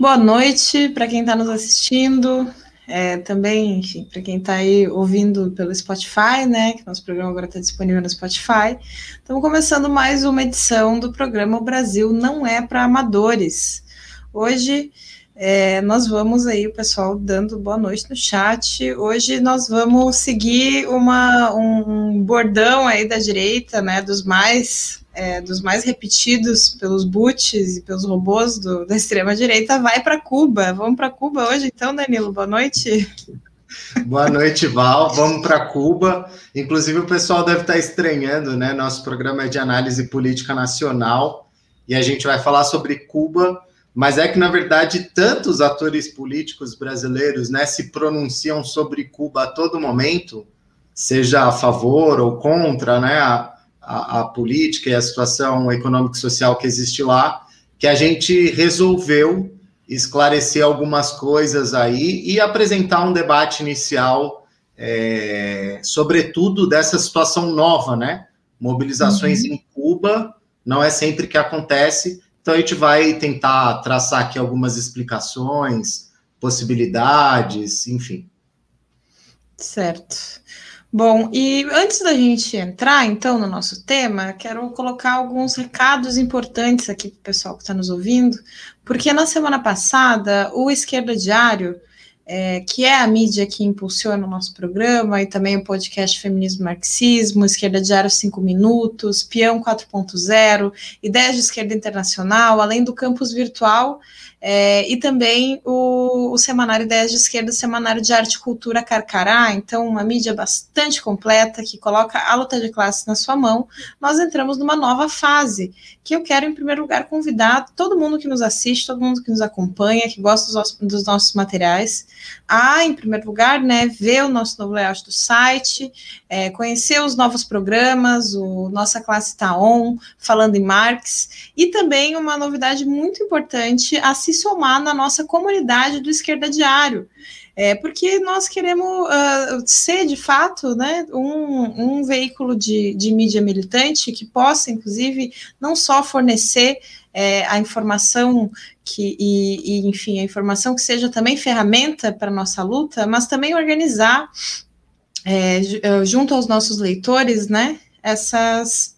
Boa noite para quem está nos assistindo, é, também, enfim, para quem está aí ouvindo pelo Spotify, né? Que nosso programa agora está disponível no Spotify. Estamos começando mais uma edição do programa O Brasil Não É para Amadores. Hoje é, nós vamos aí, o pessoal dando boa noite no chat. Hoje nós vamos seguir uma, um bordão aí da direita, né? Dos mais é, dos mais repetidos pelos boots e pelos robôs do, da extrema direita, vai para Cuba. Vamos para Cuba hoje, então, Danilo. Boa noite. Boa noite, Val. Vamos para Cuba. Inclusive, o pessoal deve estar estranhando, né? Nosso programa é de análise política nacional e a gente vai falar sobre Cuba mas é que, na verdade, tantos atores políticos brasileiros né, se pronunciam sobre Cuba a todo momento, seja a favor ou contra né, a, a, a política e a situação econômica e social que existe lá, que a gente resolveu esclarecer algumas coisas aí e apresentar um debate inicial, é, sobretudo dessa situação nova, né? Mobilizações uhum. em Cuba, não é sempre que acontece, então a gente vai tentar traçar aqui algumas explicações, possibilidades, enfim. Certo. Bom, e antes da gente entrar, então, no nosso tema, quero colocar alguns recados importantes aqui para o pessoal que está nos ouvindo, porque na semana passada, o Esquerda Diário é, que é a mídia que impulsiona o nosso programa, e também o podcast Feminismo Marxismo, Esquerda Diário 5 Minutos, Peão 4.0, Ideias de Esquerda Internacional, além do campus virtual é, e também o, o, Semanário Ideias de Esquerda, o Semanário de Arte e Cultura Carcará, então uma mídia bastante completa que coloca a luta de classe na sua mão, nós entramos numa nova fase, que eu quero, em primeiro lugar, convidar todo mundo que nos assiste, todo mundo que nos acompanha, que gosta dos, dos nossos materiais, a, em primeiro lugar, né, ver o nosso novo layout do site, é, conhecer os novos programas, o Nossa Classe Está On, falando em Marx, e também uma novidade muito importante, assistir se somar na nossa comunidade do Esquerda Diário. É, porque nós queremos uh, ser, de fato, né, um, um veículo de, de mídia militante que possa, inclusive, não só fornecer é, a informação que, e, e, enfim, a informação que seja também ferramenta para nossa luta, mas também organizar, é, junto aos nossos leitores, né, essas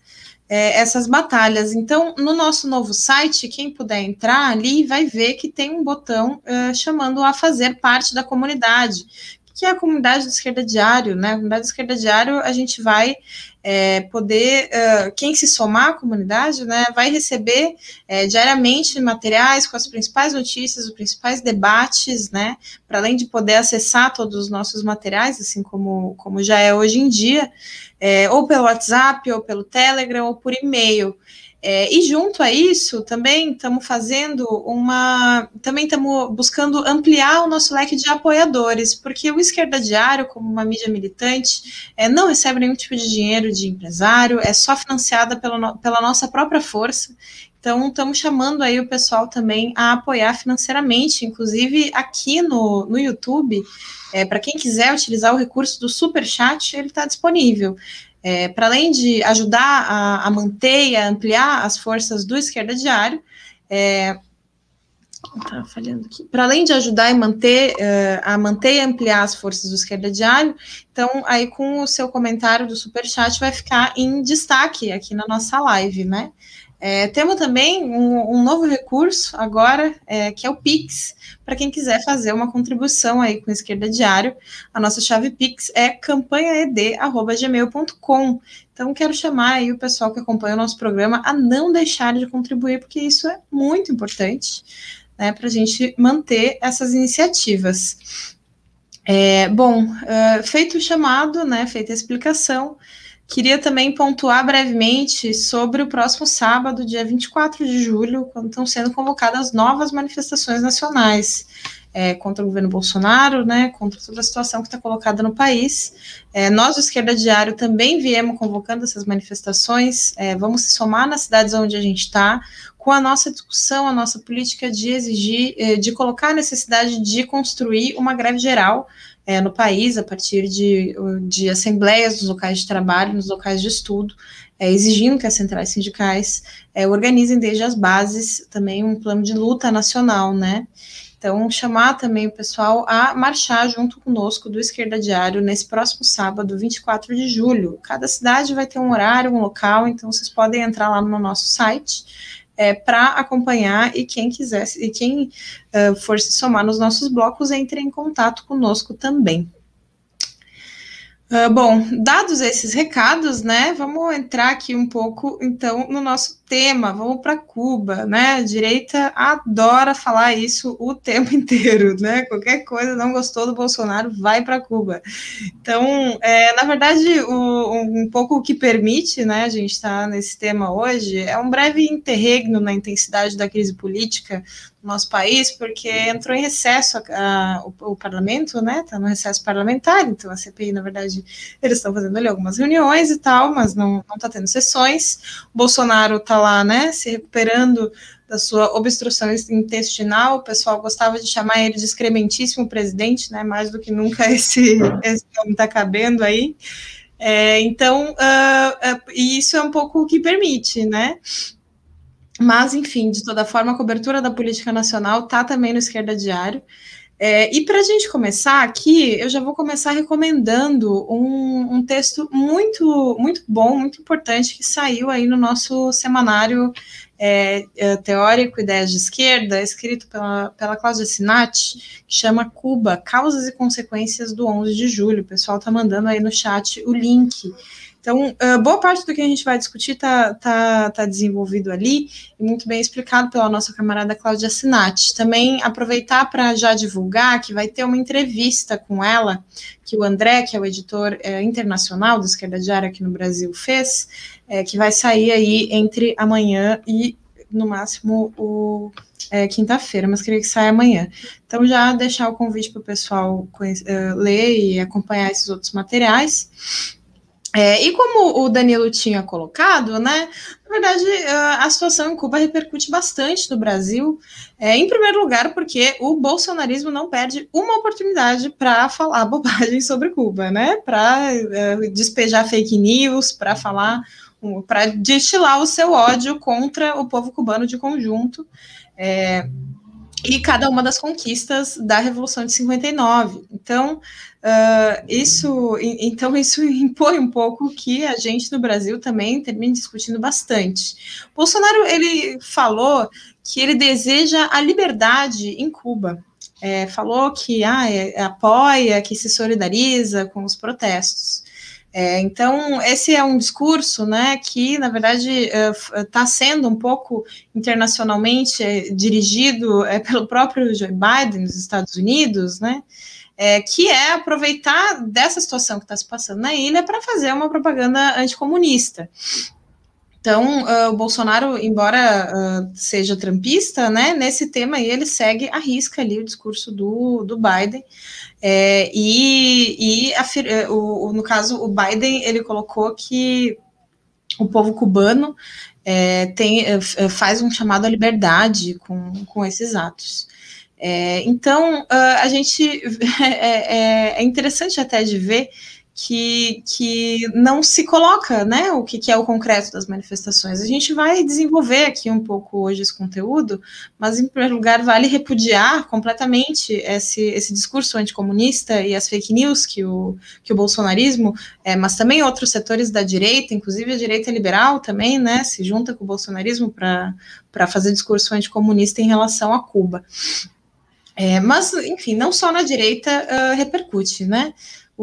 é, essas batalhas. Então, no nosso novo site, quem puder entrar ali vai ver que tem um botão uh, chamando a fazer parte da comunidade, que é a comunidade do Esquerda Diário, né? A comunidade do Esquerda Diário, a gente vai é, poder, uh, quem se somar à comunidade, né, vai receber é, diariamente materiais com as principais notícias, os principais debates, né, para além de poder acessar todos os nossos materiais, assim como, como já é hoje em dia, é, ou pelo WhatsApp, ou pelo Telegram, ou por e-mail. É, e junto a isso, também estamos fazendo uma. Também estamos buscando ampliar o nosso leque de apoiadores, porque o Esquerda Diário, como uma mídia militante, é, não recebe nenhum tipo de dinheiro de empresário, é só financiada pela, pela nossa própria força. Então, estamos chamando aí o pessoal também a apoiar financeiramente, inclusive aqui no, no YouTube. É, Para quem quiser utilizar o recurso do Super Chat, ele está disponível. É, para além de ajudar a, a, manter e a ampliar as forças do Esquerda Diário, é, tá falhando aqui. Para além de ajudar e manter, uh, a manter e ampliar as forças do Esquerda Diário, então aí com o seu comentário do Superchat vai ficar em destaque aqui na nossa live, né? É, temos também um, um, novo recurso agora, é, que é o Pix, para quem quiser fazer uma contribuição aí com Esquerda Diário. A nossa chave Pix é campanhaed.gmail.com. Então, quero chamar aí o pessoal que acompanha o nosso programa a não deixar de contribuir, porque isso é muito importante né, para a gente manter essas iniciativas. É, bom, uh, feito o chamado, né, feita a explicação, Queria também pontuar brevemente sobre o próximo sábado, dia 24 de julho, quando estão sendo convocadas novas manifestações nacionais é, contra o governo Bolsonaro, né, contra toda a situação que está colocada no país. É, nós, do Esquerda Diário, também viemos convocando essas manifestações, é, vamos se somar nas cidades onde a gente está, com a nossa discussão, a nossa política de exigir, é, de colocar a necessidade de construir uma greve geral é, no país, a partir de, de assembleias nos locais de trabalho, nos locais de estudo, é, exigindo que as centrais sindicais é, organizem desde as bases também um plano de luta nacional, né? Então, chamar também o pessoal a marchar junto conosco do Esquerda Diário nesse próximo sábado, 24 de julho. Cada cidade vai ter um horário, um local, então vocês podem entrar lá no nosso site é, para acompanhar e quem quiser, e quem uh, for se somar nos nossos blocos, entre em contato conosco também. Uh, bom, dados esses recados, né, vamos entrar aqui um pouco, então, no nosso tema, vamos para Cuba, né, a direita adora falar isso o tempo inteiro, né, qualquer coisa não gostou do Bolsonaro, vai para Cuba. Então, é, na verdade, o, um pouco o que permite, né, a gente estar tá nesse tema hoje, é um breve interregno na intensidade da crise política nosso país, porque entrou em recesso a, a, o, o, parlamento, né? Está no recesso parlamentar, então a CPI, na verdade, eles estão fazendo ali algumas reuniões e tal, mas não está tendo sessões. O Bolsonaro está lá, né, se recuperando da sua obstrução intestinal. O pessoal gostava de chamar ele de excrementíssimo presidente, né? Mais do que nunca esse, esse nome está cabendo aí. É, então, uh, uh, isso é um pouco o que permite, né? Mas, enfim, de toda forma, a cobertura da política nacional está também no Esquerda Diário. É, e para a gente começar aqui, eu já vou começar recomendando um, um, texto muito, muito bom, muito importante, que saiu aí no nosso semanário é, é, teórico Ideias de Esquerda, escrito pela, pela Cláudia Sinati, que chama Cuba, Causas e Consequências do 11 de Julho. O pessoal está mandando aí no chat o link. Então, uh, boa parte do que a gente vai discutir está tá, tá desenvolvido ali e muito bem explicado pela nossa camarada Cláudia Sinati. Também aproveitar para já divulgar que vai ter uma entrevista com ela, que o André, que é o editor é, internacional do Esquerda Diária aqui no Brasil, fez, é, que vai sair aí entre amanhã e, no máximo, o é, quinta-feira, mas queria que saia amanhã. Então, já deixar o convite para o pessoal ler e acompanhar esses outros materiais. É, e como o Danilo tinha colocado, né, na verdade, a situação em Cuba repercute bastante no Brasil, é, em primeiro lugar, porque o bolsonarismo não perde uma oportunidade para falar bobagem sobre Cuba, né, para é, despejar fake news, para falar, para destilar o seu ódio contra o povo cubano de conjunto. E cada uma das conquistas da Revolução de 59. Então, uh, isso, então isso impõe um pouco que a gente no Brasil também termine discutindo bastante. Bolsonaro ele falou que ele deseja a liberdade em Cuba. É, falou que ah, é, apoia, que se solidariza com os protestos. É, então, esse é um discurso né, que, na verdade, está uh, sendo um pouco internacionalmente é, dirigido pelo próprio Joe Biden nos Estados Unidos, né, é, que é aproveitar dessa situação que está se passando na ilha para fazer uma propaganda anticomunista. Então, uh, o Bolsonaro, embora uh, seja trampista, né, nesse tema aí ele segue a risca ali o discurso do, do Biden, é, e, e é, o, o, no caso, o Biden, ele colocou que o povo cubano é, tem, é, é faz um chamado à liberdade com, com esses atos. É, então, uh, a gente é, interessante até de ver que, que não se coloca né, o que, que, é o concreto das manifestações. A gente vai desenvolver aqui um pouco hoje esse conteúdo, mas em primeiro lugar vale repudiar completamente esse, esse discurso anticomunista e as fake news que o, que o bolsonarismo, é, mas também outros setores da direita, inclusive a direita liberal também, né, se junta com o bolsonarismo para fazer discurso anticomunista em relação a Cuba. É, mas, enfim, não só na direita uh, repercute, né?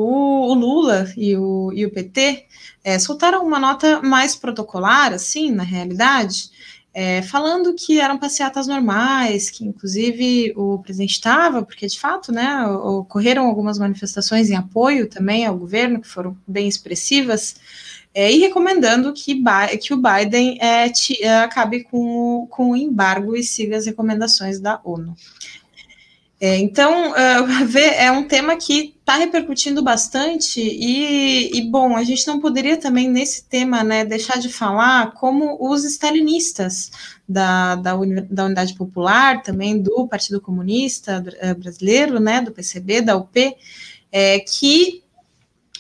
O, o Lula e o, e o PT é, soltaram uma nota mais protocolar, assim, na realidade, é, falando que eram passeatas normais, que inclusive o presidente estava, porque de fato, né, ocorreram algumas manifestações em apoio também ao governo, que foram bem expressivas, é, e recomendando que, que o Biden é, te, acabe com, com o embargo e siga as recomendações da ONU. Então, é um tema que está repercutindo bastante e, e, bom, a gente não poderia também nesse tema, né, deixar de falar como os stalinistas da, da, da Unidade Popular, também do Partido Comunista eh, Brasileiro, né, do PCB, da UP, é, que Uh,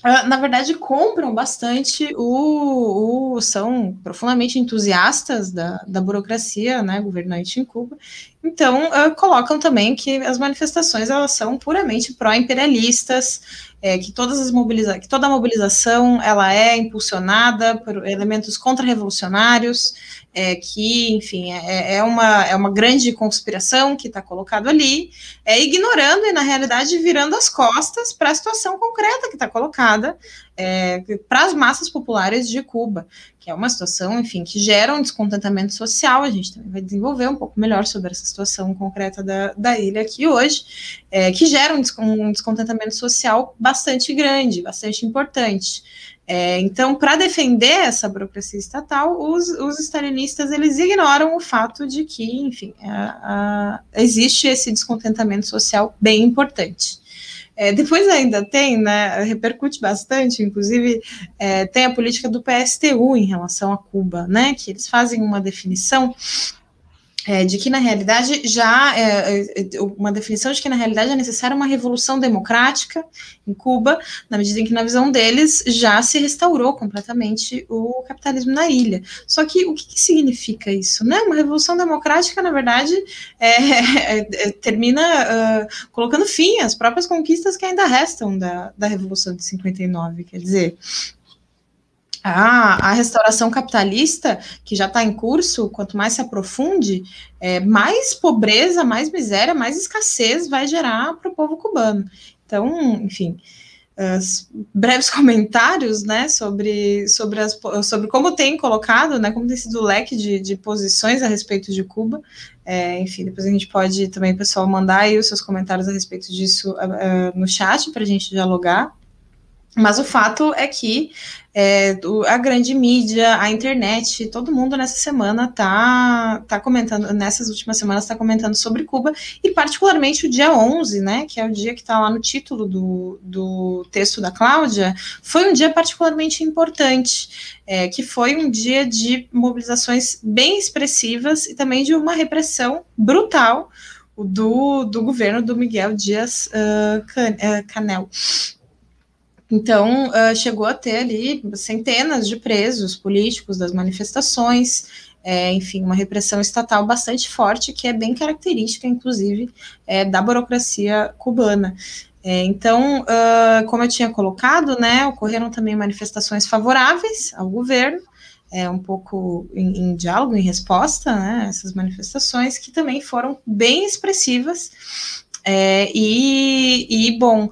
na verdade, compram bastante o, o, são profundamente entusiastas da, da burocracia né, governante em Cuba. Então, uh, colocam também que as manifestações elas são puramente pró-imperialistas, é, que todas as mobiliza que toda a mobilização ela é impulsionada por elementos contra-revolucionários, é, que, enfim, é, é, uma, é uma grande conspiração que está colocado ali, é, ignorando e, na realidade, virando as costas para a situação concreta que está colocada é, para as massas populares de Cuba, é uma situação, enfim, que gera um descontentamento social. A gente também vai desenvolver um pouco melhor sobre essa situação concreta da, da ilha aqui hoje, é, que gera um, descontentamento social bastante grande, bastante importante. É, então, para defender essa burocracia estatal, os, os eles ignoram o fato de que, enfim, a, a, existe esse descontentamento social bem importante. É, depois ainda tem, né, repercute bastante, inclusive é, tem a política do PSTU em relação a Cuba, né, que eles fazem uma definição é, de que na realidade já é, é, uma definição de que na realidade é necessária uma revolução democrática em Cuba, na medida em que na visão deles já se restaurou completamente o capitalismo na ilha. Só que o que, que significa isso? Né? Uma revolução democrática, na verdade, é, é, é termina uh, colocando fim às próprias conquistas que ainda restam da, da revolução de 59. Quer dizer, a, a restauração capitalista, que já está em curso, quanto mais se aprofunde, é, mais pobreza, mais miséria, mais escassez vai gerar para o povo cubano. Então, enfim, breves comentários né, sobre, sobre, as, sobre como tem colocado, né, como tem sido o leque de, de posições a respeito de Cuba. É, enfim, depois a gente pode também, pessoal, mandar aí os seus comentários a respeito disso uh, no chat para a gente dialogar. Mas o fato é que é, a grande mídia, a internet, todo mundo nessa semana tá, tá comentando, nessas últimas semanas está comentando sobre Cuba, e particularmente o dia 11, né, que é o dia que está lá no título do, do texto da Cláudia, foi um dia particularmente importante, é, que foi um dia de mobilizações bem expressivas e também de uma repressão brutal do, do governo do Miguel Dias uh, Canel. Então, uh, chegou a ter ali centenas de presos políticos das manifestações, é, enfim, uma repressão estatal bastante forte, que é bem característica, inclusive, é, da burocracia cubana. É, então, uh, como eu tinha colocado, né, ocorreram também manifestações favoráveis ao governo, é, um pouco em, em diálogo, em resposta né, a essas manifestações, que também foram bem expressivas é, e, e, bom, uh,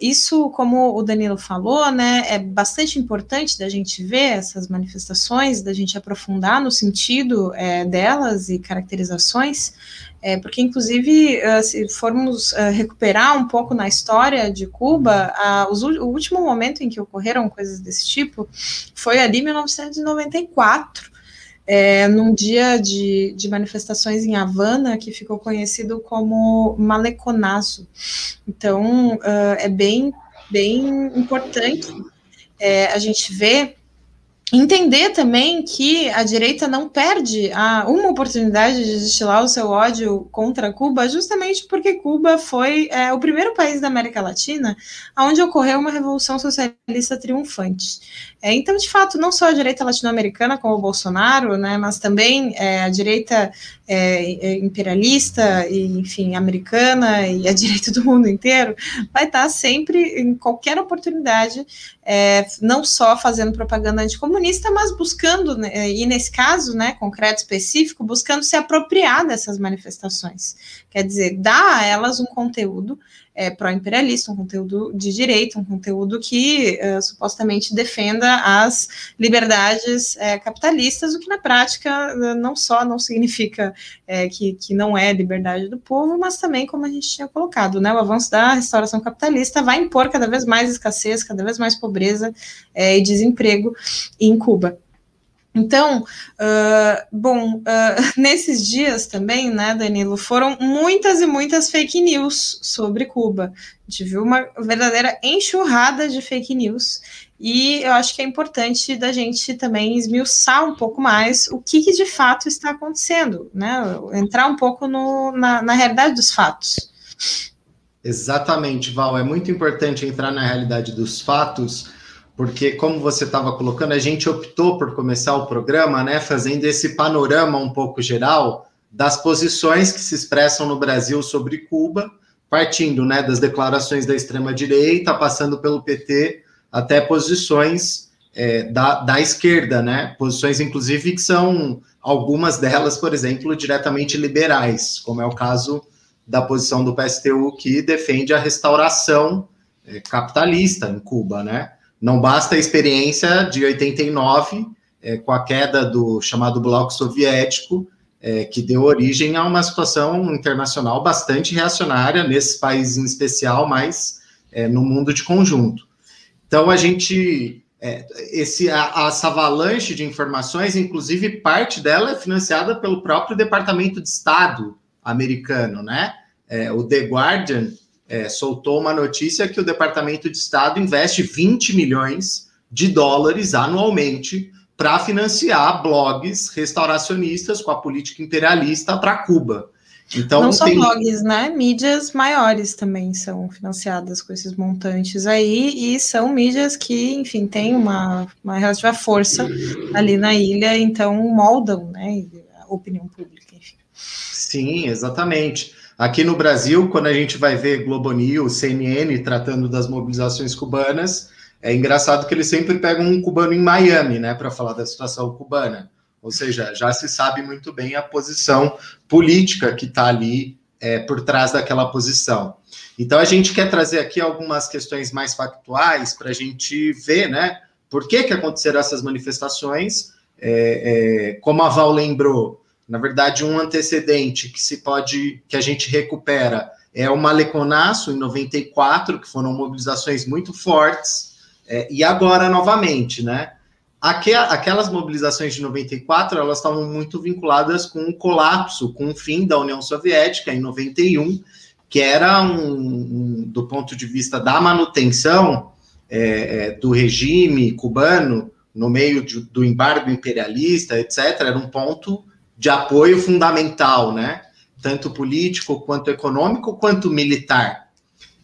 isso, como o Danilo falou, né, é bastante importante da gente ver essas manifestações, da gente aprofundar no sentido é, delas e caracterizações, é, porque, inclusive, uh, se formos uh, recuperar um pouco na história de Cuba, os, o último momento em que ocorreram coisas desse tipo foi ali em 1994 é, num dia de, de, manifestações em Havana, que ficou conhecido como Maleconazo. Então, uh, é bem, bem importante é, a gente ver entender também que a direita não perde a, uma oportunidade de destilar o seu ódio contra Cuba, justamente porque Cuba foi é, o primeiro país da América Latina onde ocorreu uma revolução socialista triunfante. É, então, de fato, não só a direita latino-americana, como o Bolsonaro, né, mas também é, a direita é, é imperialista, e, enfim, americana e a direita do mundo inteiro, vai estar sempre, em qualquer oportunidade, é, não só fazendo propaganda anticomunista, mas buscando, né, e nesse caso, né, concreto específico, buscando se apropriar dessas manifestações. Quer dizer, dar a elas um conteúdo é, pró-imperialista, um conteúdo de direita, um conteúdo que uh, supostamente defenda as liberdades é, capitalistas, o que na prática uh, não só não significa que, que não é liberdade do povo, mas também, como a gente tinha colocado, né, o avanço da restauração capitalista vai impor cada vez mais escassez, cada vez mais pobreza e desemprego em Cuba. Então, uh, bom, uh, nesses dias também, né, Danilo, foram muitas e muitas fake news sobre Cuba. A gente viu uma verdadeira enxurrada de fake news. E eu acho que é importante da gente também esmiuçar um pouco mais o que, que de fato está acontecendo, né? Entrar um pouco no, na, na realidade dos fatos. Exatamente, Val. É muito importante entrar na realidade dos fatos, porque, como você estava colocando, a gente optou por começar o programa, né, fazendo esse panorama um pouco geral das posições que se expressam no Brasil sobre Cuba, partindo né, das declarações da extrema-direita, passando pelo PT, até posições é, da, da esquerda, né? Posições, inclusive, que são algumas delas, por exemplo, diretamente liberais, como é o caso da posição do PSTU, que defende a restauração é, capitalista em Cuba, né? Não basta a experiência de 89, é, com a queda do chamado Bloco Soviético, é, que deu origem a uma situação internacional bastante reacionária, nesses países em especial, mas é, no mundo de conjunto. Então, a gente. É, esse, a, essa avalanche de informações, inclusive parte dela é financiada pelo próprio Departamento de Estado americano, né? É, o The Guardian é, soltou uma notícia que o Departamento de Estado investe 20 milhões de dólares anualmente para financiar blogs restauracionistas com a política imperialista para Cuba. Então, não só tem... blogs, né? Mídias maiores também são financiadas com esses montantes aí, e são mídias que, enfim, têm uma, uma relativa força ali na ilha, então moldam né, a opinião pública, enfim. Sim, exatamente. Aqui no Brasil, quando a gente vai ver Globo News, CNN tratando das mobilizações cubanas, é engraçado que eles sempre pegam um cubano em Miami, né, para falar da situação cubana. Ou seja, já se sabe muito bem a posição política que está ali é, por trás daquela posição. Então, a gente quer trazer aqui algumas questões mais factuais para a gente ver, né, por que, que aconteceram essas manifestações. É, é, como a Val lembrou, na verdade, um antecedente que se pode, que a gente recupera é o Maleconaço, em 94, que foram mobilizações muito fortes, é, e agora novamente, né? aquelas mobilizações de 94, elas estavam muito vinculadas com o colapso, com o fim da União Soviética em 91, que era um, um do ponto de vista da manutenção é, é, do regime cubano no meio de, do embargo imperialista, etc., era um ponto de apoio fundamental, né? Tanto político quanto econômico quanto militar.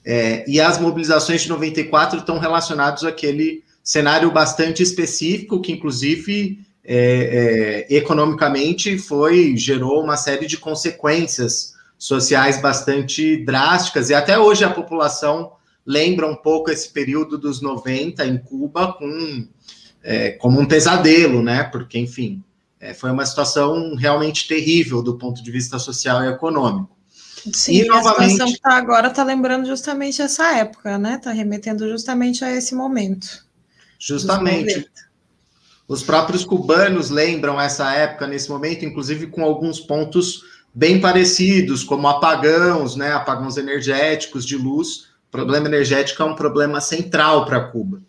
É, e as mobilizações de 94 estão relacionadas àquele cenário bastante específico, que inclusive é, é, economicamente foi gerou uma série de consequências sociais bastante drásticas, e até hoje a população lembra um pouco esse período dos 90 em Cuba com, é, como um pesadelo, né? Porque, enfim, é, foi uma situação realmente terrível do ponto de vista social e econômico. Sim, e, novamente, a situação que está agora está lembrando justamente essa época, né? Está remetendo justamente a esse momento. Justamente. Os próprios cubanos lembram essa época nesse momento, inclusive com alguns pontos bem parecidos, como apagões, né, apagões energéticos de luz. O problema energético é um problema central para Cuba.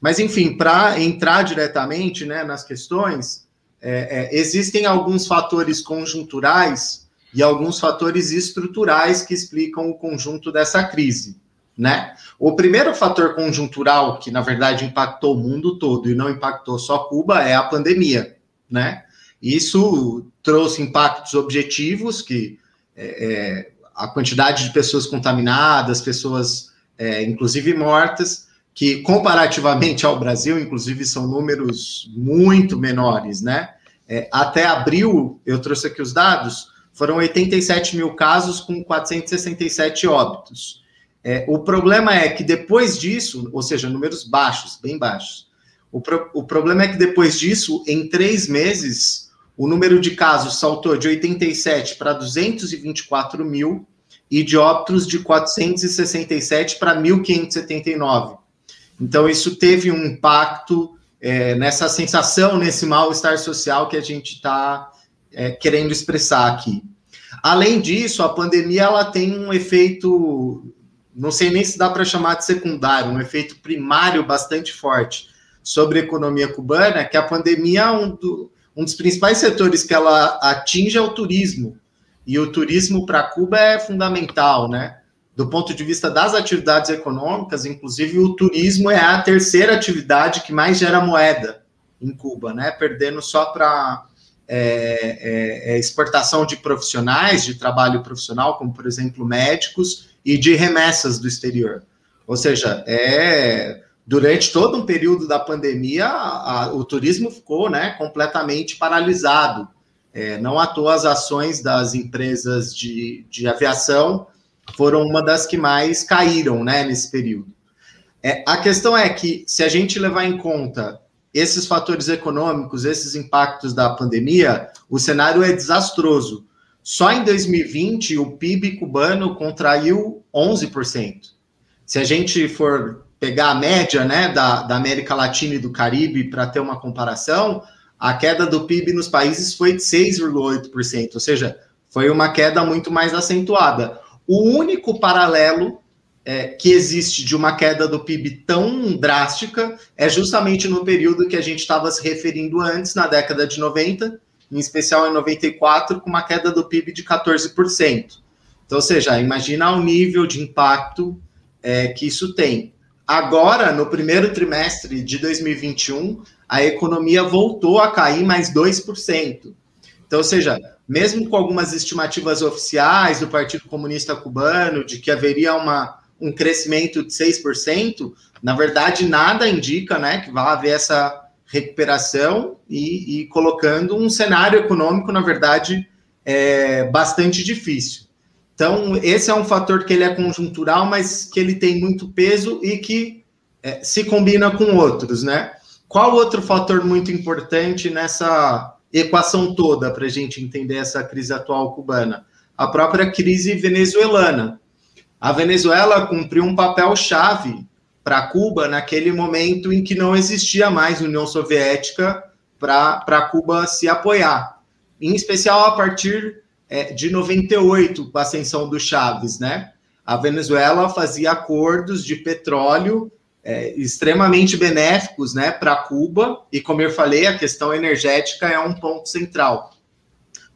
Mas, enfim, para entrar diretamente né, nas questões, é, é, existem alguns fatores conjunturais e alguns fatores estruturais que explicam o conjunto dessa crise né? O primeiro fator conjuntural que, na verdade, impactou o mundo todo e não impactou só Cuba é a pandemia, né? Isso trouxe impactos objetivos, que é, é, a quantidade de pessoas contaminadas, pessoas, é, inclusive mortas, que comparativamente ao Brasil, inclusive, são números muito menores, né? É, até abril, eu trouxe aqui os dados, foram 87 mil casos com 467 óbitos. É, o problema é que depois disso, ou seja, números baixos, bem baixos, o, pro, o problema é que depois disso, em três meses, o número de casos saltou de 87 para 224 mil e de óbitos de 467 para 1.579. Então, isso teve um impacto é, nessa sensação, nesse mal-estar social que a gente está é, querendo expressar aqui. Além disso, a pandemia ela tem um efeito não sei nem se dá para chamar de secundário, um efeito primário bastante forte sobre a economia cubana, que a pandemia, um, do, um dos principais setores que ela atinge é o turismo. E o turismo para Cuba é fundamental, né? Do ponto de vista das atividades econômicas, inclusive o turismo é a terceira atividade que mais gera moeda em Cuba, né? Perdendo só para é, é, é exportação de profissionais, de trabalho profissional, como por exemplo médicos, e de remessas do exterior. Ou seja, é durante todo um período da pandemia, a, o turismo ficou né, completamente paralisado. É, não à toa as ações das empresas de, de aviação foram uma das que mais caíram né, nesse período. É, a questão é que, se a gente levar em conta esses fatores econômicos, esses impactos da pandemia, o cenário é desastroso. Só em 2020, o PIB cubano contraiu 11%. Se a gente for pegar a média né, da, da América Latina e do Caribe para ter uma comparação, a queda do PIB nos países foi de 6,8%, ou seja, foi uma queda muito mais acentuada. O único paralelo é, que existe de uma queda do PIB tão drástica é justamente no período que a gente estava se referindo antes, na década de 90, em especial em 94, com uma queda do PIB de 14%. Então, ou seja, imagina o nível de impacto é, que isso tem. Agora, no primeiro trimestre de 2021, a economia voltou a cair mais 2%. Então, ou seja, mesmo com algumas estimativas oficiais do Partido Comunista Cubano de que haveria uma, um crescimento de 6%, na verdade, nada indica né, que vai haver essa recuperação e, e colocando um cenário econômico, na verdade, é, bastante difícil. Então, esse é um fator que ele é conjuntural, mas que ele tem muito peso e que é, se combina com outros, né? Qual outro fator muito importante nessa equação toda para a gente entender essa crise atual cubana? A própria crise venezuelana. A Venezuela cumpriu um papel chave para Cuba naquele momento em que não existia mais União Soviética para Cuba se apoiar, em especial a partir é, de 98, com a ascensão do Chaves, né? A Venezuela fazia acordos de petróleo é, extremamente benéficos né, para Cuba, e como eu falei, a questão energética é um ponto central.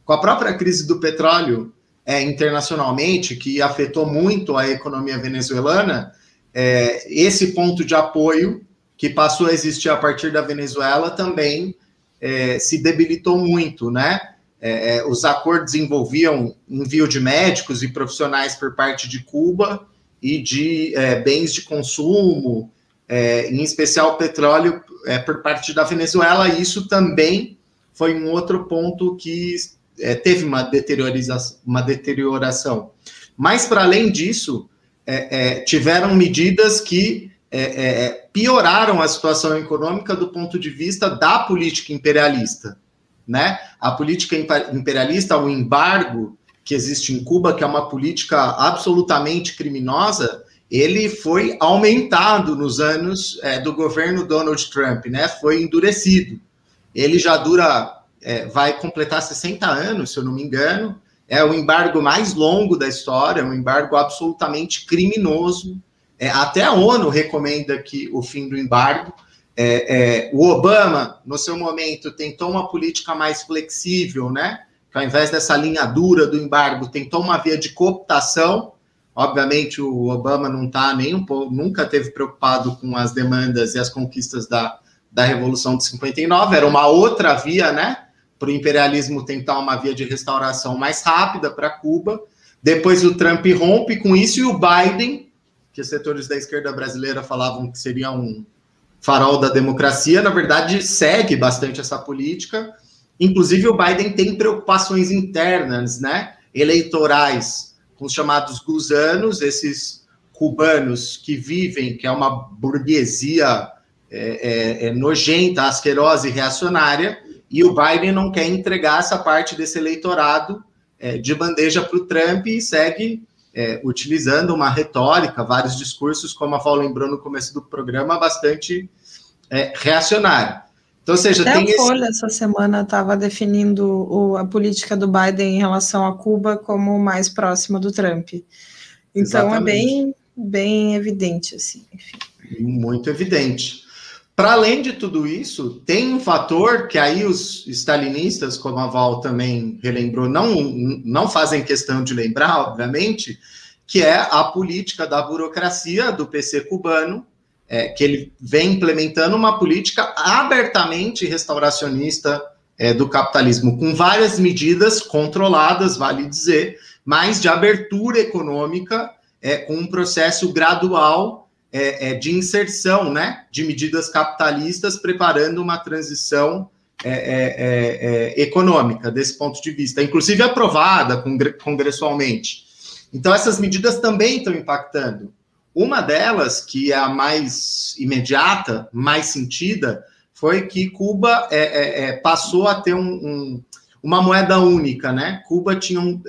Com a própria crise do petróleo é, internacionalmente, que afetou muito a economia venezuelana, é, esse ponto de apoio que passou a existir a partir da Venezuela também é, se debilitou muito, né? É, é, os acordos envolviam envio de médicos e profissionais por parte de Cuba e de é, bens de consumo, é, em especial petróleo, é, por parte da Venezuela. Isso também foi um outro ponto que é, teve uma, deteriorização, uma deterioração. Mas, para além disso, é, é, tiveram medidas que é, pioraram a situação econômica do ponto de vista da política imperialista. Né? A política imperialista, o embargo que existe em Cuba, que é uma política absolutamente criminosa, ele foi aumentado nos anos é, do governo Donald Trump, né? Foi endurecido. Ele já dura, é, vai completar 60 anos, se eu não me engano. É o embargo mais longo da história, um embargo absolutamente criminoso. É, até a ONU recomenda que o fim do embargo. É, é, o Obama, no seu momento, tentou uma política mais flexível, né? Que ao invés dessa linha dura do embargo, tentou uma via de cooptação Obviamente, o Obama não está nem um pouco, nunca teve preocupado com as demandas e as conquistas da, da Revolução de 59, era uma outra via, né? Para o imperialismo tentar uma via de restauração mais rápida para Cuba. Depois o Trump rompe com isso e o Biden, que setores da esquerda brasileira falavam que seria um farol da democracia, na verdade segue bastante essa política. Inclusive o Biden tem preocupações internas, né? Eleitorais com os chamados gusanos, esses cubanos que vivem, que é uma burguesia é, é, é nojenta, asquerosa e reacionária, e o Biden não quer entregar essa parte desse eleitorado é, de bandeja para o Trump e segue é, utilizando uma retórica, vários discursos, como a Val lembrou no começo do programa, bastante é, reacionário. Então, ou seja, Até tem a Folha esse... essa semana estava definindo o, a política do Biden em relação a Cuba como mais próxima do Trump. Então é Exatamente. é bem, bem evidente, assim. Enfim. Muito evidente. Para além de tudo isso, tem um fator que aí os stalinistas, como a Val também relembrou, não, não fazem questão de lembrar, obviamente, que é a política da burocracia do PC cubano, é, que ele vem implementando uma política abertamente restauracionista é, do capitalismo, com várias medidas controladas, vale dizer, mas de abertura econômica é, com um processo gradual é, é, de inserção né, de medidas capitalistas, preparando uma transição é, econômica desse ponto de vista, inclusive aprovada congressualmente. Então, essas medidas também estão impactando. Uma delas, que é a mais imediata, mais sentida, foi que Cuba passou a ter um, um, uma moeda única, né? Cuba tinha um,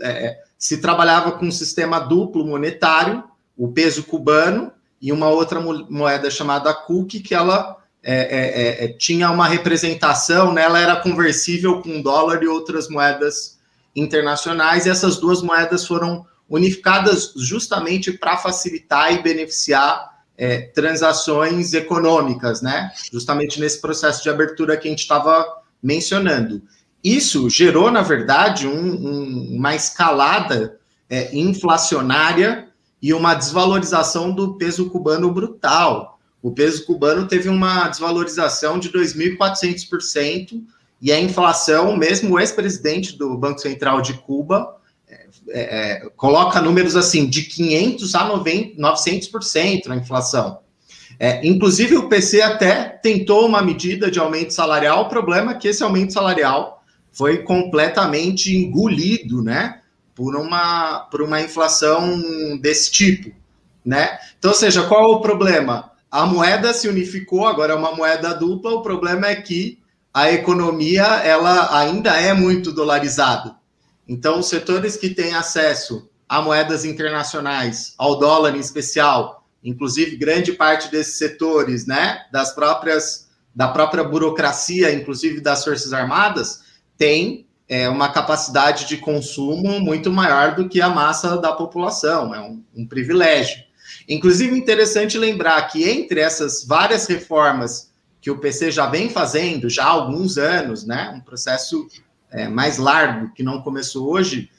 se trabalhava com um sistema duplo monetário, o peso cubano e uma outra moeda chamada CUC, que ela é, é, é, é, tinha uma representação, né, ela era conversível com dólar e outras moedas internacionais, e essas duas moedas foram unificadas justamente para facilitar e beneficiar é, transações econômicas, né? Justamente nesse processo de abertura que a gente estava mencionando. Isso gerou, na verdade, um, um, uma escalada é, inflacionária e uma desvalorização do peso cubano brutal. O peso cubano teve uma desvalorização de 2.400%, e a inflação, mesmo o ex-presidente do Banco Central de Cuba, é, é, coloca números assim de 500 a 90, 900% na inflação. É, inclusive, o PC até tentou uma medida de aumento salarial, o problema é que esse aumento salarial foi completamente engolido, né? Por uma, por uma inflação desse tipo, né? Então, ou seja, qual é o problema? A moeda se unificou, agora é uma moeda dupla, o problema é que a economia ela ainda é muito dolarizada. Então, os setores que têm acesso a moedas internacionais, ao dólar em especial, inclusive grande parte desses setores, né, das próprias da própria burocracia, inclusive das Forças Armadas, tem é, uma capacidade de consumo muito maior do que a massa da população, é um, um privilégio. Inclusive, interessante lembrar que entre essas várias reformas que o PC já vem fazendo já há alguns anos, né, um processo é, mais largo que não começou hoje,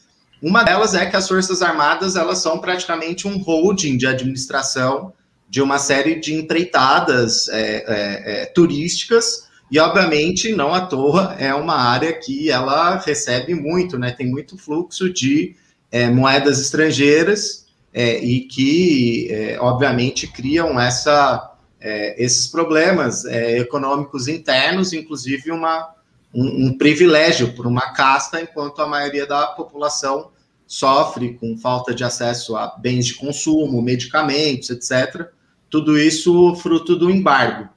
uma delas é que as Forças Armadas elas são praticamente um holding de administração de uma série de empreitadas é, é, é turísticas e, obviamente, não à toa, é uma área que ela recebe muito, né? Tem muito fluxo de é, moedas estrangeiras é, e que, obviamente, criam essa, esses problemas econômicos internos, inclusive uma, um, um privilégio por uma casta, enquanto a maioria da população sofre com falta de acesso a bens de consumo, medicamentos, etc. Tudo isso fruto do embargo.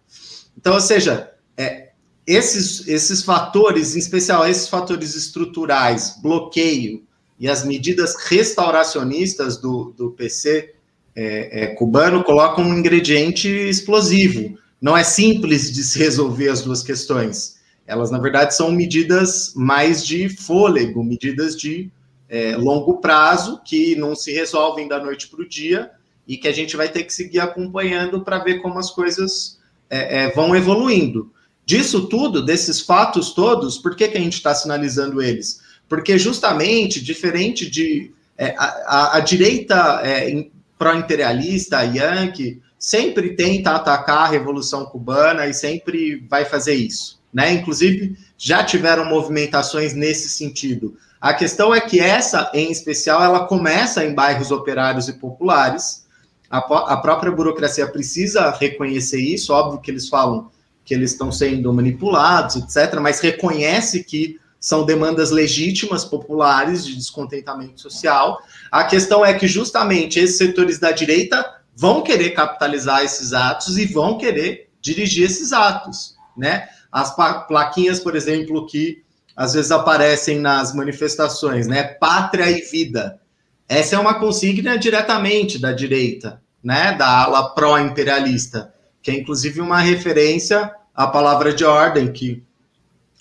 Então, ou seja, é, esses, esses fatores, em especial esses fatores estruturais, bloqueio e as medidas restauracionistas do, do PC é, é, cubano, colocam um ingrediente explosivo. Não é simples de se resolver as duas questões. Elas, na verdade, são medidas mais de fôlego, medidas de é, longo prazo, que não se resolvem da noite para o dia e que a gente vai ter que seguir acompanhando para ver como as coisas é, é, vão evoluindo. Disso tudo, desses fatos todos, por que, que a gente está sinalizando eles? Porque justamente, diferente de é, a, a, a, direita é, pró-imperialista, Yankee, sempre tenta atacar a Revolução Cubana e sempre vai fazer isso. Né? Inclusive, já tiveram movimentações nesse sentido. A questão é que essa, em especial, ela começa em bairros operários e populares. A, a própria burocracia precisa reconhecer isso. Óbvio que eles falam que eles estão sendo manipulados, etc., mas reconhece que são demandas legítimas, populares, de descontentamento social. A questão é que, justamente, esses setores da direita vão querer capitalizar esses atos e vão querer dirigir esses atos, né? As plaquinhas, por exemplo, que às vezes aparecem nas manifestações, né? Pátria e vida. Essa é uma consigna diretamente da direita, né? Da ala pró-imperialista que é inclusive uma referência à palavra de ordem que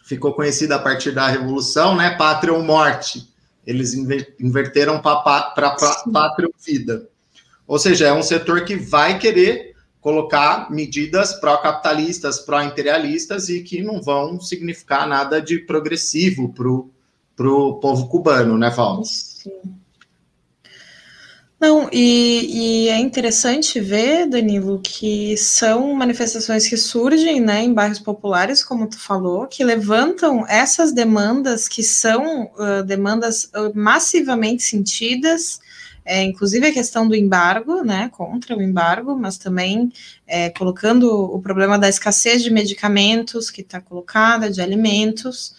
ficou conhecida a partir da Revolução, né? Pátria ou morte. Eles inverteram para pátria ou vida. Ou seja, é um setor que vai querer colocar medidas pró-capitalistas, pró-imperialistas e que não vão significar nada de progressivo para o povo cubano, né, Val? Sim. Não, e, e, é interessante ver, Danilo, que são manifestações que surgem né, em bairros populares, como tu falou, que levantam essas demandas que são uh, demandas massivamente sentidas é, inclusive a questão do embargo, né, contra o embargo, mas também é, colocando o problema da escassez de medicamentos que está colocada, de alimentos,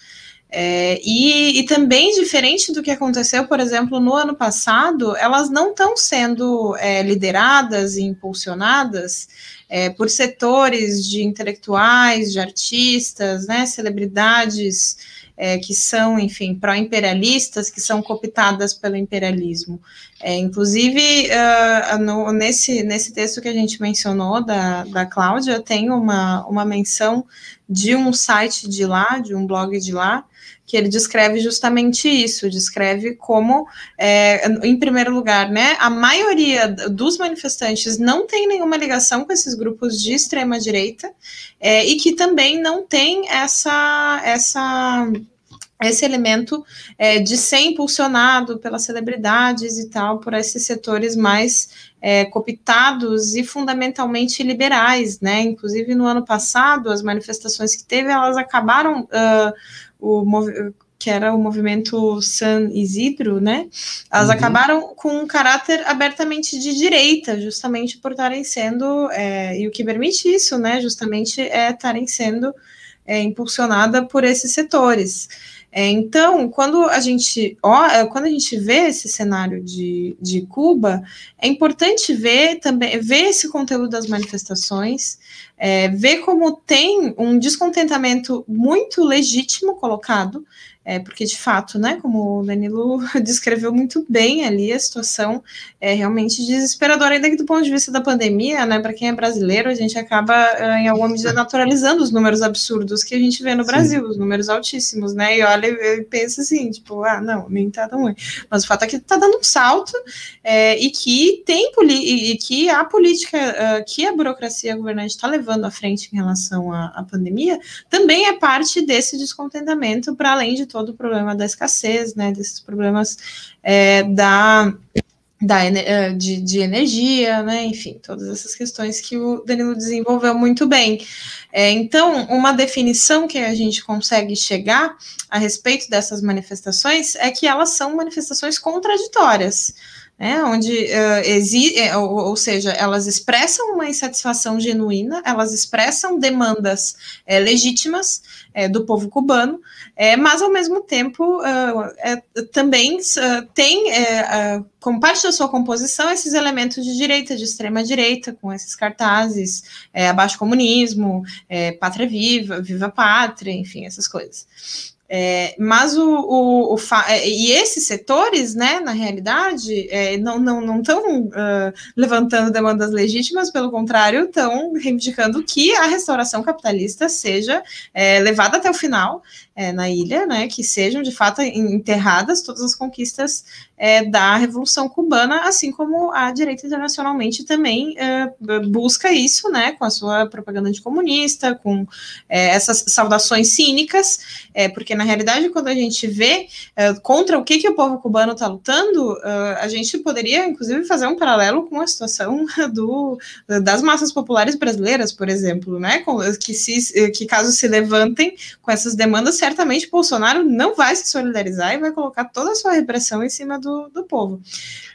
é, e, e, também, diferente do que aconteceu, por exemplo, no ano passado, elas não estão sendo é, lideradas e impulsionadas é, por setores de intelectuais, de artistas, né, celebridades é, que são, enfim, pró-imperialistas, que são cooptadas pelo imperialismo. É, inclusive, uh, no, nesse, nesse texto que a gente mencionou, da, da Cláudia, tem uma, uma menção de um site de lá, de um blog de lá, que ele descreve justamente isso, descreve como, é, em primeiro lugar, né, a maioria dos manifestantes não tem nenhuma ligação com esses grupos de extrema direita é, e que também não tem essa essa esse elemento é, de ser impulsionado pelas celebridades e tal, por esses setores mais é, cooptados e fundamentalmente liberais, né? Inclusive no ano passado, as manifestações que teve, elas acabaram uh, o que era o movimento San Isidro, né? Elas uhum. acabaram com um caráter abertamente de direita, justamente por estarem sendo, é, e o que permite isso, né? Justamente é estarem sendo é, impulsionada por esses setores. É, então, quando a gente ó, é, quando a gente vê esse cenário de, de Cuba, é importante ver também ver esse conteúdo das manifestações, é, ver como tem um descontentamento muito legítimo colocado é, porque de fato, né, como o Danilo descreveu muito bem ali, a situação é realmente desesperadora, ainda que do ponto de vista da pandemia, né, para quem é brasileiro, a gente acaba, eh, em alguma medida, naturalizando os números absurdos que a gente vê no Brasil, Sim. os números altíssimos, né, e olha e pensa assim, tipo, ah, não, nem tá tão ruim, mas o fato é que tá dando um salto é, e que tem e que a política, uh, que a burocracia governante está levando à frente em relação à, à pandemia, também é parte desse descontentamento, para além de todo o problema da escassez, né, desses problemas é, da, da, é, de, de, energia, né, enfim, todas essas questões que o Danilo desenvolveu muito bem. É, então, uma definição que a gente consegue chegar a respeito dessas manifestações é que elas são manifestações contraditórias né, onde uh, ou, ou, seja, elas expressam uma insatisfação genuína, elas expressam demandas é, legítimas é, do povo cubano, é, mas ao mesmo tempo uh, também uh, tem como parte da sua composição esses elementos de direita, de extrema direita, com esses cartazes, abaixo comunismo, pátria viva, viva pátria, enfim, essas coisas. É, mas o, o, o é, e esses setores, né, na realidade, é, não estão não, não uh, levantando demandas legítimas, pelo contrário, estão reivindicando que a restauração capitalista seja é, levada até o final é, na ilha, né, que sejam de fato enterradas todas as conquistas é, da Revolução Cubana, assim como a direita internacionalmente também busca isso, né, com a sua propaganda anticomunista, com essas saudações cínicas, porque na realidade, quando a gente vê é, contra o que, que o povo cubano está lutando, a gente poderia, inclusive, fazer um paralelo com a situação do, das massas populares brasileiras, por exemplo, né, que, se, que caso se levantem com essas demandas, certamente Bolsonaro não vai se solidarizar e vai colocar toda a sua repressão em cima do do, povo.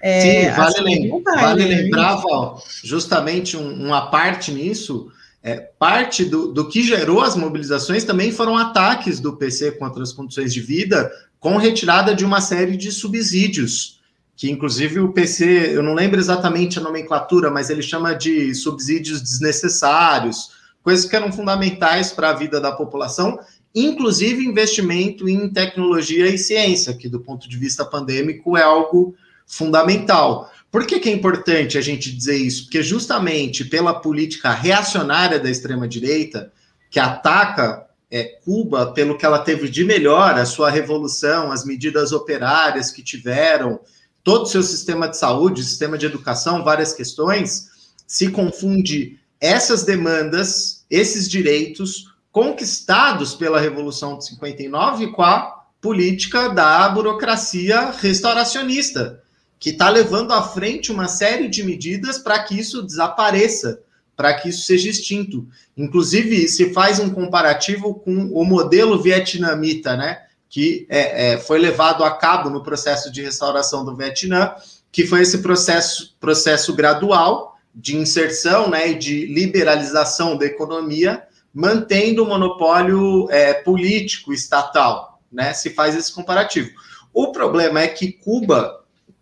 É, Sim, vale, assim, lem vale né? lembrar, Val, justamente um, uma parte nisso, é, parte do, do que gerou as mobilizações também foram ataques do PC contra as condições de vida, com retirada de uma série de subsídios, que inclusive o PC, eu não lembro exatamente a nomenclatura, mas ele chama de subsídios desnecessários, coisas que eram fundamentais para a vida da população inclusive investimento em tecnologia e ciência, que do ponto de vista pandêmico é algo fundamental. Por que, que é importante a gente dizer isso? Porque justamente pela política reacionária da extrema-direita, que ataca é, Cuba pelo que ela teve de melhor, a sua revolução, as medidas operárias que tiveram, todo o seu sistema de saúde, sistema de educação, várias questões, se confunde essas demandas, esses direitos, conquistados pela Revolução de 59 com a política da burocracia restauracionista, que está levando à frente uma série de medidas para que isso desapareça, para que isso seja extinto. Inclusive, se faz um comparativo com o modelo vietnamita, né, que é, é, foi levado a cabo no processo de restauração do Vietnã, que foi esse processo, processo gradual de inserção né, e de liberalização da economia, mantendo o monopólio é, político estatal, né? Se faz esse comparativo. O problema é que Cuba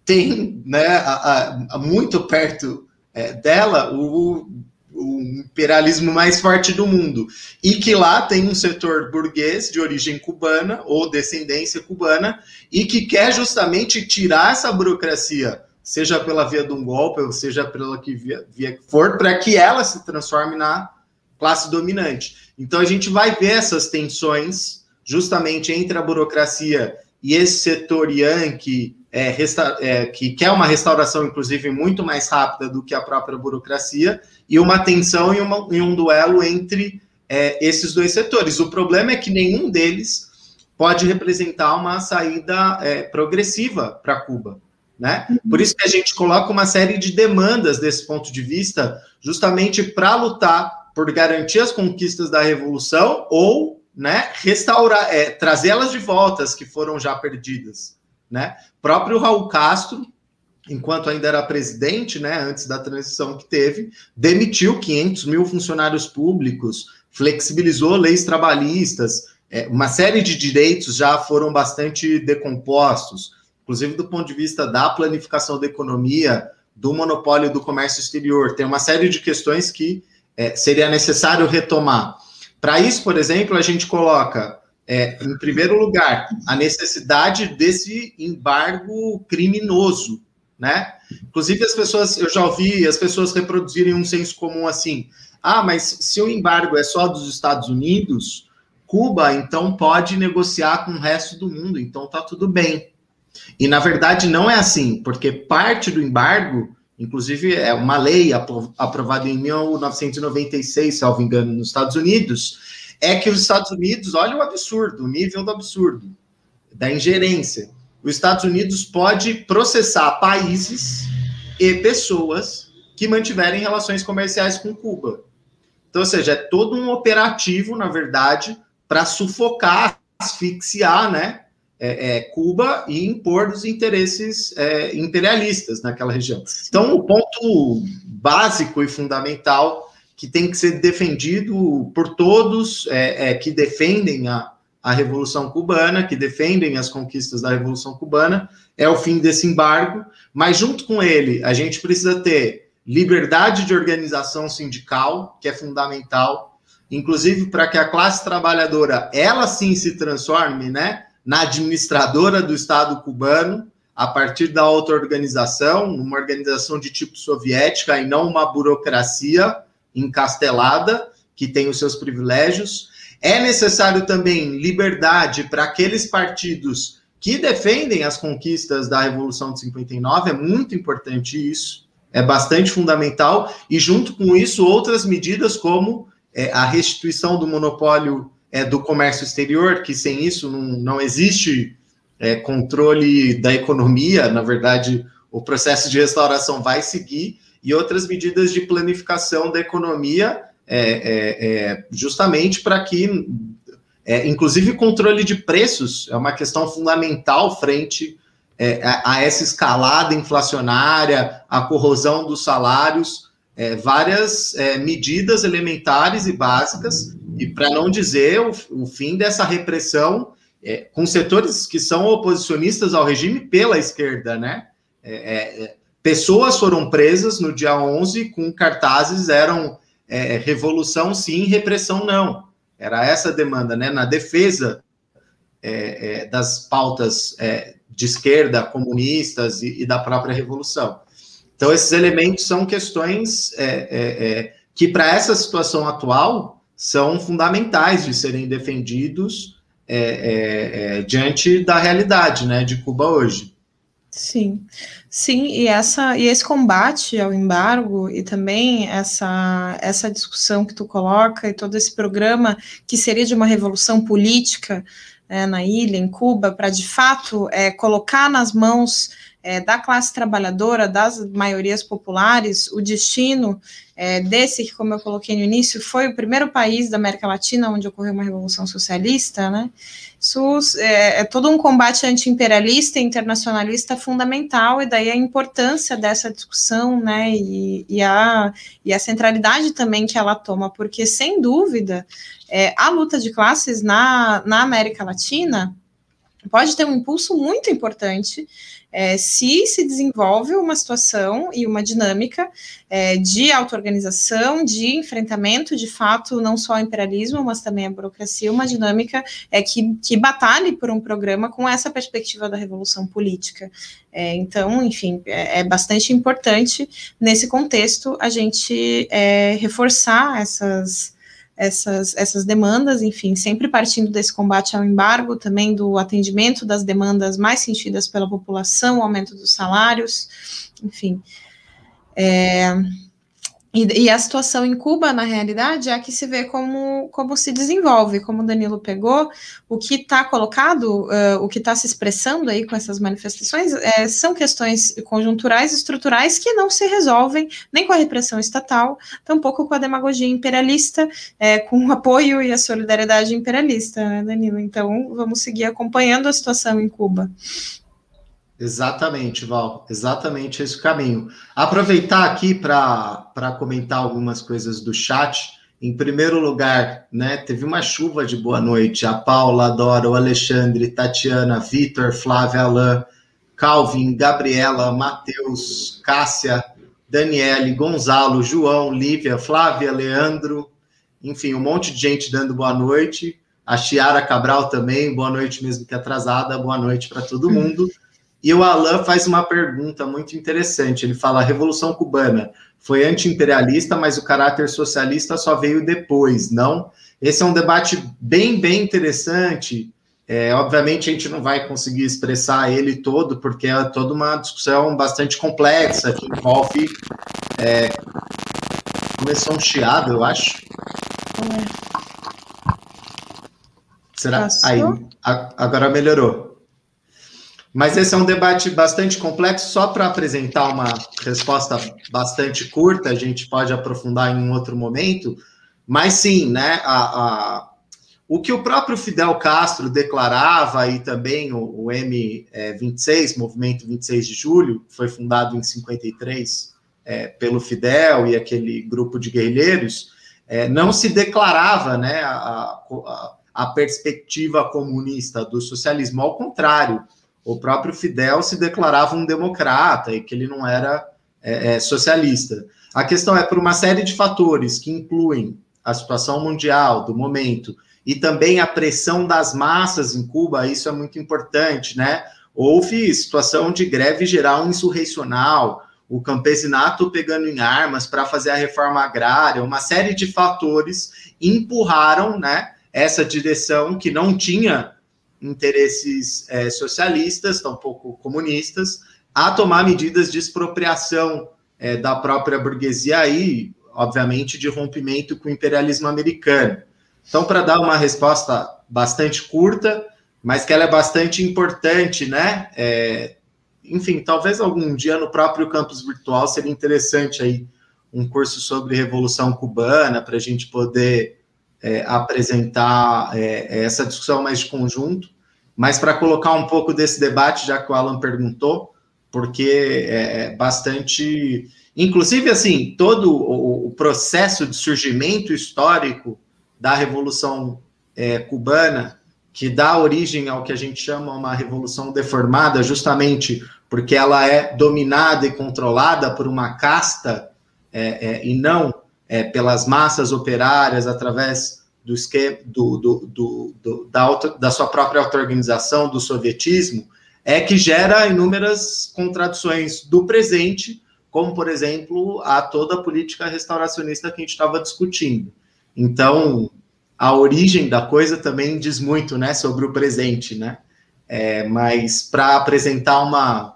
tem, né, a, a, muito perto é, dela, o, o imperialismo mais forte do mundo. E que lá tem um setor burguês de origem cubana ou descendência cubana e que quer justamente tirar essa burocracia, seja pela via de um golpe, ou seja pela que via, via que for, para que ela se transforme na classe dominante. Então a gente vai ver essas tensões justamente entre a burocracia e esse setor yankee é, é, que quer uma restauração, inclusive, muito mais rápida do que a própria burocracia, e uma tensão e, uma, e um duelo entre é, esses dois setores. O problema é que nenhum deles pode representar uma saída é, progressiva para Cuba. Né? Uhum. Por isso que a gente coloca uma série de demandas desse ponto de vista, justamente para lutar por garantir as conquistas da revolução ou né, restaurar, é, trazê-las de volta, as que foram já perdidas. Né? Próprio Raul Castro, enquanto ainda era presidente, né, antes da transição que teve, demitiu 500 mil funcionários públicos, flexibilizou leis trabalhistas, é, uma série de direitos já foram bastante decompostos, inclusive do ponto de vista da planificação da economia, do monopólio do comércio exterior. Tem uma série de questões que é, seria necessário retomar. Para isso, por exemplo, a gente coloca é, em primeiro lugar, a necessidade desse embargo criminoso, né? Inclusive, as pessoas, eu já ouvi as pessoas reproduzirem um senso comum assim: ah, mas se o embargo é só dos Estados Unidos, Cuba então pode negociar com o resto do mundo, então tá tudo bem. E na verdade não é assim, porque parte do embargo, inclusive é uma lei aprovada em 1996, salvo engano, nos Estados Unidos, é que os Estados Unidos, olha o absurdo, o nível do absurdo, da ingerência. Os Estados Unidos pode processar países e pessoas que mantiverem relações comerciais com Cuba. Então, ou seja, é todo um operativo, na verdade, para sufocar, asfixiar, né, é, é, Cuba e impor os interesses é, imperialistas naquela região. Então, o ponto básico e fundamental que tem que ser defendido por todos é, é, que defendem a, a Revolução Cubana, que defendem as conquistas da Revolução Cubana, é o fim desse embargo, mas junto com ele, a gente precisa ter liberdade de organização sindical, que é fundamental, inclusive para que a classe trabalhadora, ela sim se transforme, né, na administradora do Estado cubano, a partir da auto-organização, uma organização de tipo soviética e não uma burocracia, encastelada, que tem os seus privilégios. É necessário também liberdade para aqueles partidos que defendem as conquistas da Revolução de 59, é muito importante isso, é bastante fundamental, e junto com isso, outras medidas como é, a restituição do monopólio é, do comércio exterior, que sem isso não, não existe é, controle da economia, na verdade, o processo de restauração vai seguir, e outras medidas de planificação da economia, é, é, é justamente para que, é, inclusive, controle de preços é uma questão fundamental frente é, a, a, essa escalada inflacionária, a corrosão dos salários, várias medidas elementares e básicas, e para não dizer o, o, fim dessa repressão com setores que são oposicionistas ao regime pela esquerda, né? É, Pessoas foram presas no dia 11 com cartazes, eram é, revolução sim, repressão não. Era essa a demanda, né? Na defesa é, é, das pautas é, de esquerda, comunistas e, e, da própria revolução. Então, esses elementos são questões é, é, que, para essa situação atual, são fundamentais de serem defendidos diante da realidade né, de Cuba hoje. Sim. Sim, e essa e esse combate ao embargo e também essa essa discussão que tu coloca e todo esse programa que seria de uma revolução política né, na ilha, em Cuba, para de fato é, colocar nas mãos é, da classe trabalhadora, das maiorias populares, o destino é, desse que, como eu coloquei no início, foi o primeiro país da América Latina onde ocorreu uma revolução socialista, né? Isso é, é todo um combate anti-imperialista e internacionalista fundamental, e daí a importância dessa discussão, né? E, e, a, e a centralidade também que ela toma, porque, sem dúvida, é, a luta de classes na, na América Latina pode ter um impulso muito importante é, se se desenvolve uma situação e uma dinâmica é, de auto-organização, de enfrentamento, de fato, não só ao imperialismo, mas também à burocracia, uma dinâmica é, que, que batalhe por um programa com essa perspectiva da revolução política. É, então, enfim, é, é, bastante importante nesse contexto a gente é, reforçar essas essas, essas demandas, enfim, sempre partindo desse combate ao embargo, também do atendimento das demandas mais sentidas pela população, aumento dos salários, enfim. É, e, e, a situação em Cuba, na realidade, é a que se vê como, como se desenvolve, como o Danilo pegou, o que está colocado, uh, o que está se expressando aí com essas manifestações, é, são questões conjunturais, estruturais, que não se resolvem nem com a repressão estatal, tampouco com a demagogia imperialista, é, com o apoio e a solidariedade imperialista, né, Danilo? Então, vamos seguir acompanhando a situação em Cuba. Exatamente, Val, exatamente esse caminho. Aproveitar aqui para comentar algumas coisas do chat. Em primeiro lugar, né, teve uma chuva de boa noite. A Paula, a Dora, o Alexandre, Tatiana, Vitor, Flávia, Alain, Calvin, Gabriela, Matheus, Cássia, Daniele, Gonzalo, João, Lívia, Flávia, Leandro, enfim, um monte de gente dando boa noite. A Chiara Cabral também, boa noite mesmo que atrasada, boa noite para todo mundo. E o Alain faz uma pergunta muito interessante. Ele fala: a Revolução Cubana foi anti-imperialista, mas o caráter socialista só veio depois, não? Esse é um debate bem, bem interessante. É, obviamente, a gente não vai conseguir expressar ele todo, porque é toda uma discussão bastante complexa, que envolve. É, começou um chiado, eu acho. Será? Passou? Aí, agora melhorou. Mas esse é um debate bastante complexo, só para apresentar uma resposta bastante curta, a gente pode aprofundar em um outro momento, mas sim, né, a, a, o que o próprio Fidel Castro declarava e também o, o M26, Movimento 26 de Julho, foi fundado em 53 é, pelo Fidel e aquele grupo de guerrilheiros, é, não se declarava né, a, a, a perspectiva comunista do socialismo, ao contrário, o próprio Fidel se declarava um democrata e que ele não era é, é, socialista. A questão é por uma série de fatores que incluem a situação mundial do momento e também a pressão das massas em Cuba, isso é muito importante, né? Houve situação de greve geral insurrecional, o campesinato pegando em armas para fazer a reforma agrária, uma série de fatores empurraram, né, essa direção que não tinha interesses é, socialistas, tampouco comunistas, a tomar medidas de expropriação é, da própria burguesia e, obviamente, de rompimento com o imperialismo americano. Então, para dar uma resposta bastante curta, mas que ela é bastante importante, né? É, enfim, talvez algum dia no próprio campus virtual seria interessante aí um curso sobre Revolução Cubana para a gente poder é, apresentar é, essa discussão mais de conjunto. Mas para colocar um pouco desse debate, já que o Alan perguntou, porque é, é bastante. Inclusive, assim, todo o, processo de surgimento histórico da Revolução é, Cubana, que dá origem ao que a gente chama uma revolução deformada, justamente porque ela é dominada e controlada por uma casta é, é, e não é, pelas massas operárias através do esquema, do, do, do, da, auto, da sua própria auto-organização, do sovietismo, é que gera inúmeras contradições do presente, como, por exemplo, a toda a política restauracionista que a gente estava discutindo. Então, a origem da coisa também diz muito né, sobre o presente, né? É, mas para apresentar uma,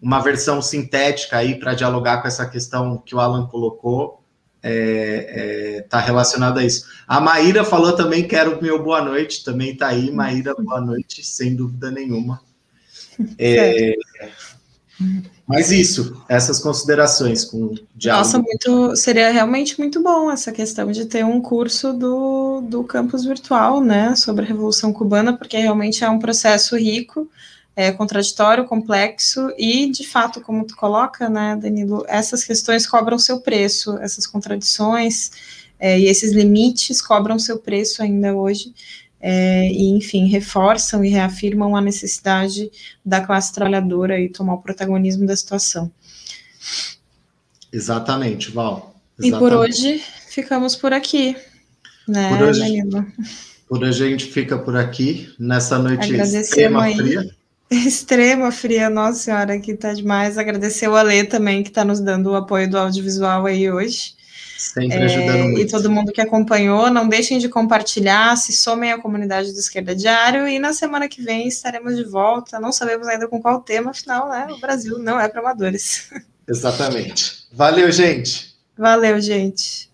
uma versão sintética aí para dialogar com essa questão que o Alan colocou, é, é, tá relacionado a isso. A Maíra falou também que era o meu boa noite, também está aí. Maíra, boa noite, sem dúvida nenhuma. É, Mas isso, essas considerações com diálogo. Nossa, muito, seria realmente muito bom essa questão de ter um curso do, do campus virtual, né, sobre a Revolução Cubana, porque realmente é um processo rico, é, contraditório, complexo, e, de fato, como tu coloca, né, Danilo, essas questões cobram seu preço, essas contradições é, e esses limites cobram seu preço ainda hoje, é, e, enfim, reforçam e reafirmam a necessidade da classe trabalhadora e tomar o protagonismo da situação. Exatamente, Val. Exatamente. E por hoje ficamos por aqui, né, por hoje, Por hoje a gente fica por aqui, nessa noite extrema aí. fria. Extrema fria, nossa senhora, que tá demais. Agradecer o Alê também, que está nos dando o apoio do audiovisual aí hoje. Sempre ajudando é, muito. E todo mundo que acompanhou, não deixem de compartilhar, se somem à comunidade do Esquerda Diário e na semana que vem estaremos de volta. Não sabemos ainda com qual tema, afinal, né, o Brasil não é para amadores. Exatamente. Valeu, gente. Valeu, gente.